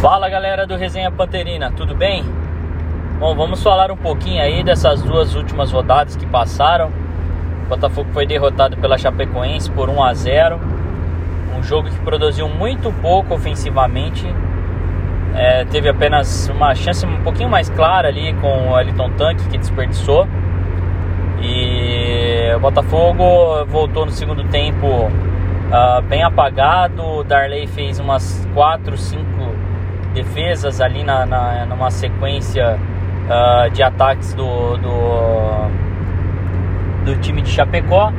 Fala galera do Resenha Panterina, tudo bem? Bom, vamos falar um pouquinho aí dessas duas últimas rodadas que passaram. O Botafogo foi derrotado pela Chapecoense por 1 a 0. Um jogo que produziu muito pouco ofensivamente. É, teve apenas uma chance um pouquinho mais clara ali com o Elton Tanque que desperdiçou. E o Botafogo voltou no segundo tempo uh, bem apagado. O Darley fez umas 4, 5 defesas ali na, na numa sequência uh, de ataques do, do, do, time de Chapecó.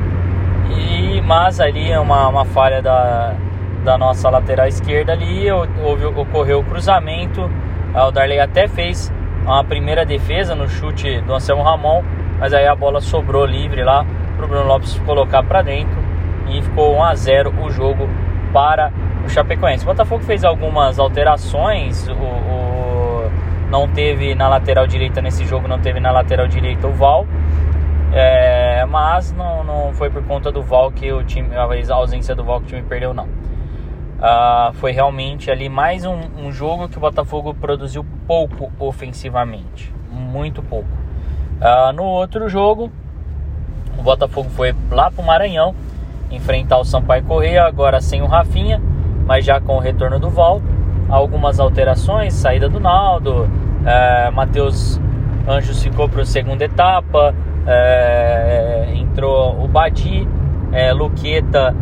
E, mas ali uma, uma falha da, da nossa lateral esquerda ali, houve, ocorreu o cruzamento. Uh, o Darley até fez uma primeira defesa no chute do Anselmo Ramon, mas aí a bola sobrou livre lá para o Bruno Lopes colocar para dentro e ficou 1 a 0 o jogo para o Chapecoense. O Botafogo fez algumas alterações, o, o, não teve na lateral direita nesse jogo, não teve na lateral direita o Val, é, mas não, não foi por conta do Val que o time, a ausência do Val que o time perdeu, não. Uh, foi realmente ali mais um, um, jogo que o Botafogo produziu pouco ofensivamente, muito pouco. Uh, no outro jogo, o Botafogo foi lá para o Maranhão enfrentar o Sampaio Correia, agora sem o Rafinha mas já com o retorno do Val, algumas alterações, saída do Naldo, é, Matheus Anjos ficou para a segunda etapa, é, entrou o Badi, é, Luqueta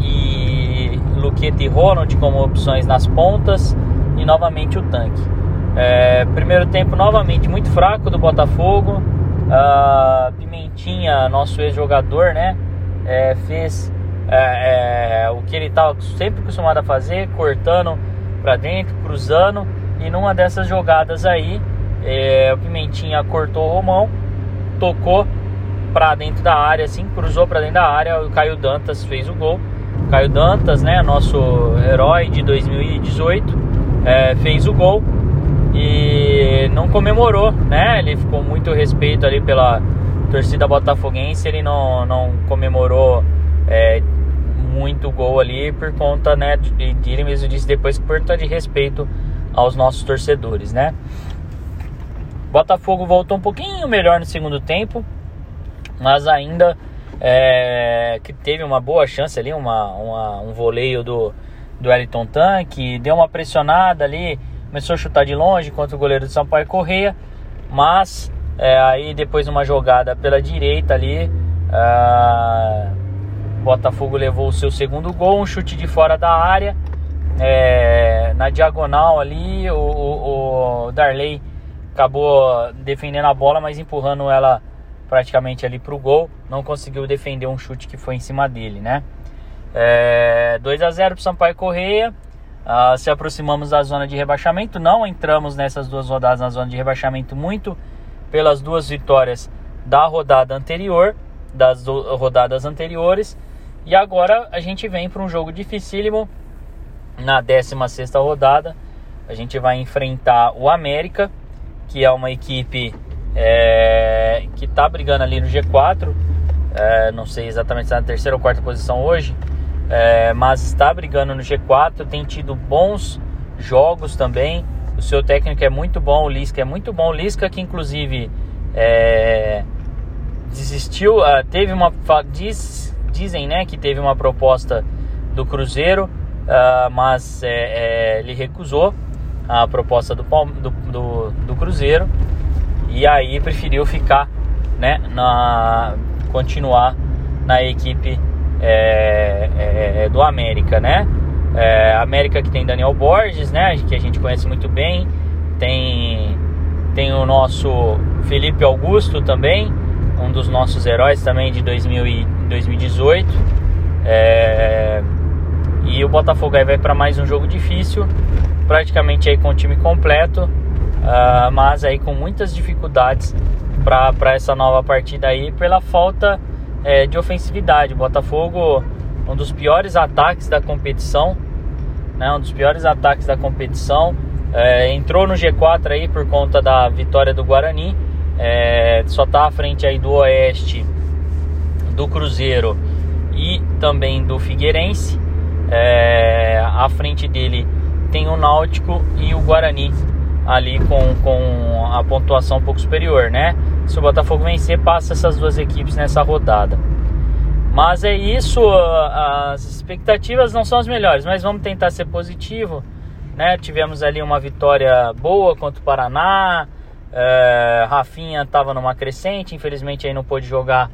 e Luqueta e Ronald como opções nas pontas e novamente o tanque. É, primeiro tempo novamente muito fraco do Botafogo. Uh, Pimentinha, nosso ex-jogador, né? É, fez é, é, o que ele estava sempre acostumado a fazer, cortando para dentro, cruzando. E numa dessas jogadas aí, é, o Pimentinha cortou o Romão, tocou para dentro da área, assim, cruzou para dentro da área. O Caio Dantas fez o gol. O Caio Dantas, né, nosso herói de 2018, é, fez o gol e não comemorou, né? Ele ficou muito respeito ali pela torcida botafoguense. Ele não, não comemorou é, muito gol ali por conta, né, de, de ele mesmo disse depois por conta de respeito aos nossos torcedores, né? Botafogo voltou um pouquinho melhor no segundo tempo, mas ainda é, que teve uma boa chance ali, uma, uma, um voleio do, do Wellington Tan, que deu uma pressionada ali, começou a chutar de longe contra o goleiro do Sampaio Correia, mas é, aí depois uma jogada pela direita ali, uh, Botafogo levou o seu segundo gol, um chute de fora da área. É, na diagonal ali, o, o, o, Darley acabou defendendo a bola, mas empurrando ela praticamente ali para o gol. Não conseguiu defender um chute que foi em cima dele, né? É, 2 a 0 para Sampaio Correia. Uh, se aproximamos da zona de rebaixamento. Não entramos nessas duas rodadas na zona de rebaixamento muito pelas duas vitórias da rodada anterior, das rodadas anteriores. E agora a gente vem para um jogo dificílimo na 16 rodada. A gente vai enfrentar o América, que é uma equipe é, que está brigando ali no G4. É, não sei exatamente se está na terceira ou quarta posição hoje, é, mas está brigando no G4. Tem tido bons jogos também. O seu técnico é muito bom, o Lisca é muito bom. O Lisca que inclusive é, desistiu, ah, teve uma diz, dizem né, que teve uma proposta do Cruzeiro, uh, mas é, é, ele recusou a proposta do, do, do, do, Cruzeiro e aí preferiu ficar, né, na, continuar na equipe é, é do América, né? É, América que tem Daniel Borges, né, que a gente conhece muito bem, tem tem o nosso Felipe Augusto também, um dos nossos heróis também de 2000 2018. É... E o Botafogo aí vai para mais um jogo difícil, praticamente aí com o time completo, uh, mas aí com muitas dificuldades para essa nova partida aí pela falta é, de ofensividade. O Botafogo, um dos piores ataques da competição, né, um dos piores ataques da competição. É, entrou no G4 aí por conta da vitória do Guarani. É, só está à frente aí do Oeste do Cruzeiro e também do Figueirense. É, à frente dele tem o Náutico e o Guarani ali com, com a pontuação um pouco superior, né? Se o Botafogo vencer, passa essas duas equipes nessa rodada. Mas é isso, as expectativas não são as melhores, mas vamos tentar ser positivo, né? Tivemos ali uma vitória boa contra o Paraná, é, Rafinha estava numa crescente, infelizmente aí não pôde jogar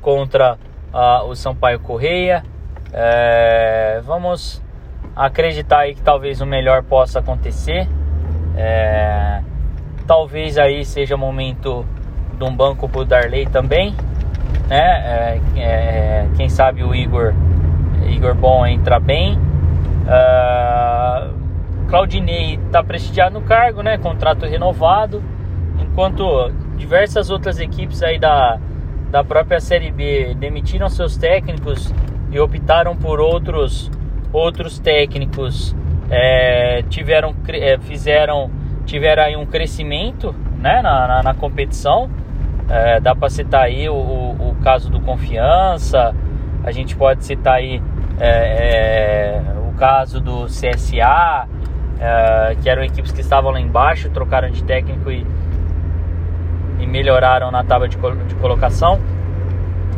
contra uh, o Sampaio Correia. É, vamos acreditar aí que talvez o melhor possa acontecer. É, talvez aí seja momento de um banco pro Darley também, né? É, é, quem sabe o Igor, Igor Bom entra bem. Uh, Claudinei está prestigiado no cargo, né? Contrato renovado, enquanto diversas outras equipes aí da, da própria Série B demitiram seus técnicos e optaram por outros outros técnicos é, tiveram é, fizeram tiveram aí um crescimento né, na, na, na competição. É, dá para citar aí o, o, o, caso do Confiança a gente pode citar aí é, é, o caso do CSA é, que eram equipes que estavam lá embaixo trocaram de técnico e, e melhoraram na tábua de, de colocação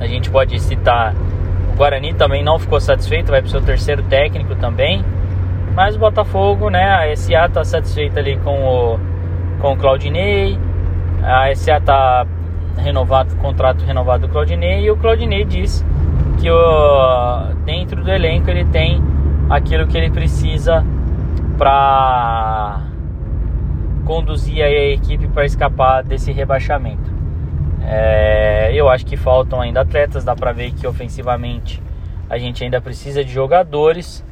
a gente pode citar o Guarani também não ficou satisfeito vai para o seu terceiro técnico também mas o Botafogo, né, a SA está satisfeita ali com o, com o Claudinei. A SA está renovado, contrato renovado do Claudinei e o Claudinei diz que o, dentro do elenco ele tem aquilo que ele precisa para conduzir a equipe para escapar desse rebaixamento. É, eu acho que faltam ainda atletas, dá para ver que ofensivamente a gente ainda precisa de jogadores.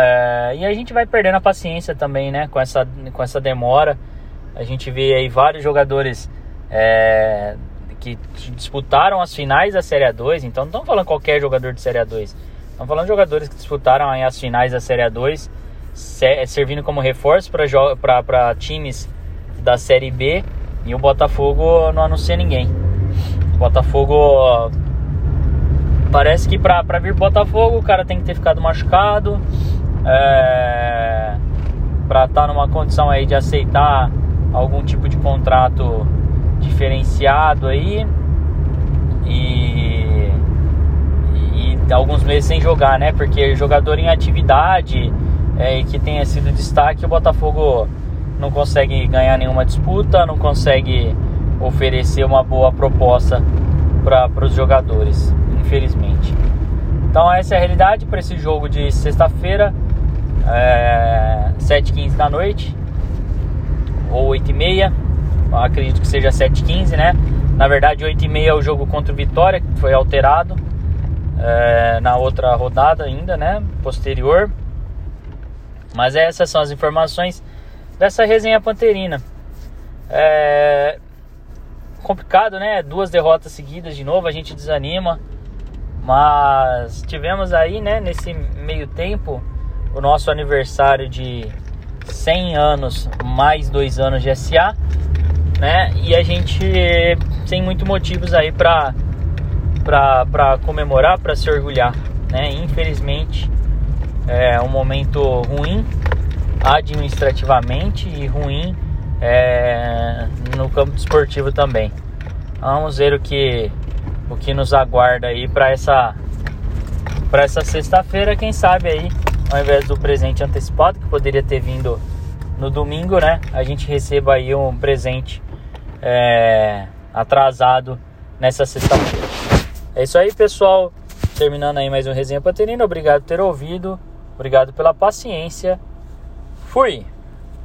É, e a gente vai perdendo a paciência também, né? Com essa, com essa demora. A gente vê aí vários jogadores é, que disputaram as finais da Série A2. Então não estamos falando qualquer jogador de Série A2. Estamos falando de jogadores que disputaram as finais da Série A2, servindo como reforço para times da Série B. E o Botafogo não anuncia ninguém. O Botafogo Parece que pra vir Botafogo o cara tem que ter ficado machucado. É, pra estar tá numa condição aí de aceitar algum tipo de contrato diferenciado aí. E, e, e alguns meses sem jogar, né? Porque jogador em atividade é, que tenha sido destaque, o Botafogo não consegue ganhar nenhuma disputa, não consegue oferecer uma boa proposta para os jogadores infelizmente. Então essa é a realidade para esse jogo de sexta-feira, é, 7h15 da noite, ou 8h30, acredito que seja 7h15, né? Na verdade 8h30 é o jogo contra o Vitória, que foi alterado é, na outra rodada ainda, né? Posterior. Mas essas são as informações dessa resenha panterina. É complicado, né? Duas derrotas seguidas de novo, a gente desanima. Mas tivemos aí, né, nesse meio tempo, o nosso aniversário de 100 anos mais dois anos de SA, né? E a gente tem muito motivos aí para para comemorar, para se orgulhar, né? Infelizmente é um momento ruim administrativamente e ruim é, no campo esportivo também. Vamos ver o que o que nos aguarda aí para essa para essa sexta-feira, quem sabe aí, ao invés do presente antecipado que poderia ter vindo no domingo, né? A gente receba aí um presente é, atrasado nessa sexta-feira. É isso aí, pessoal. Terminando aí mais um resenha Paterina. Obrigado por ter ouvido. Obrigado pela paciência. Fui!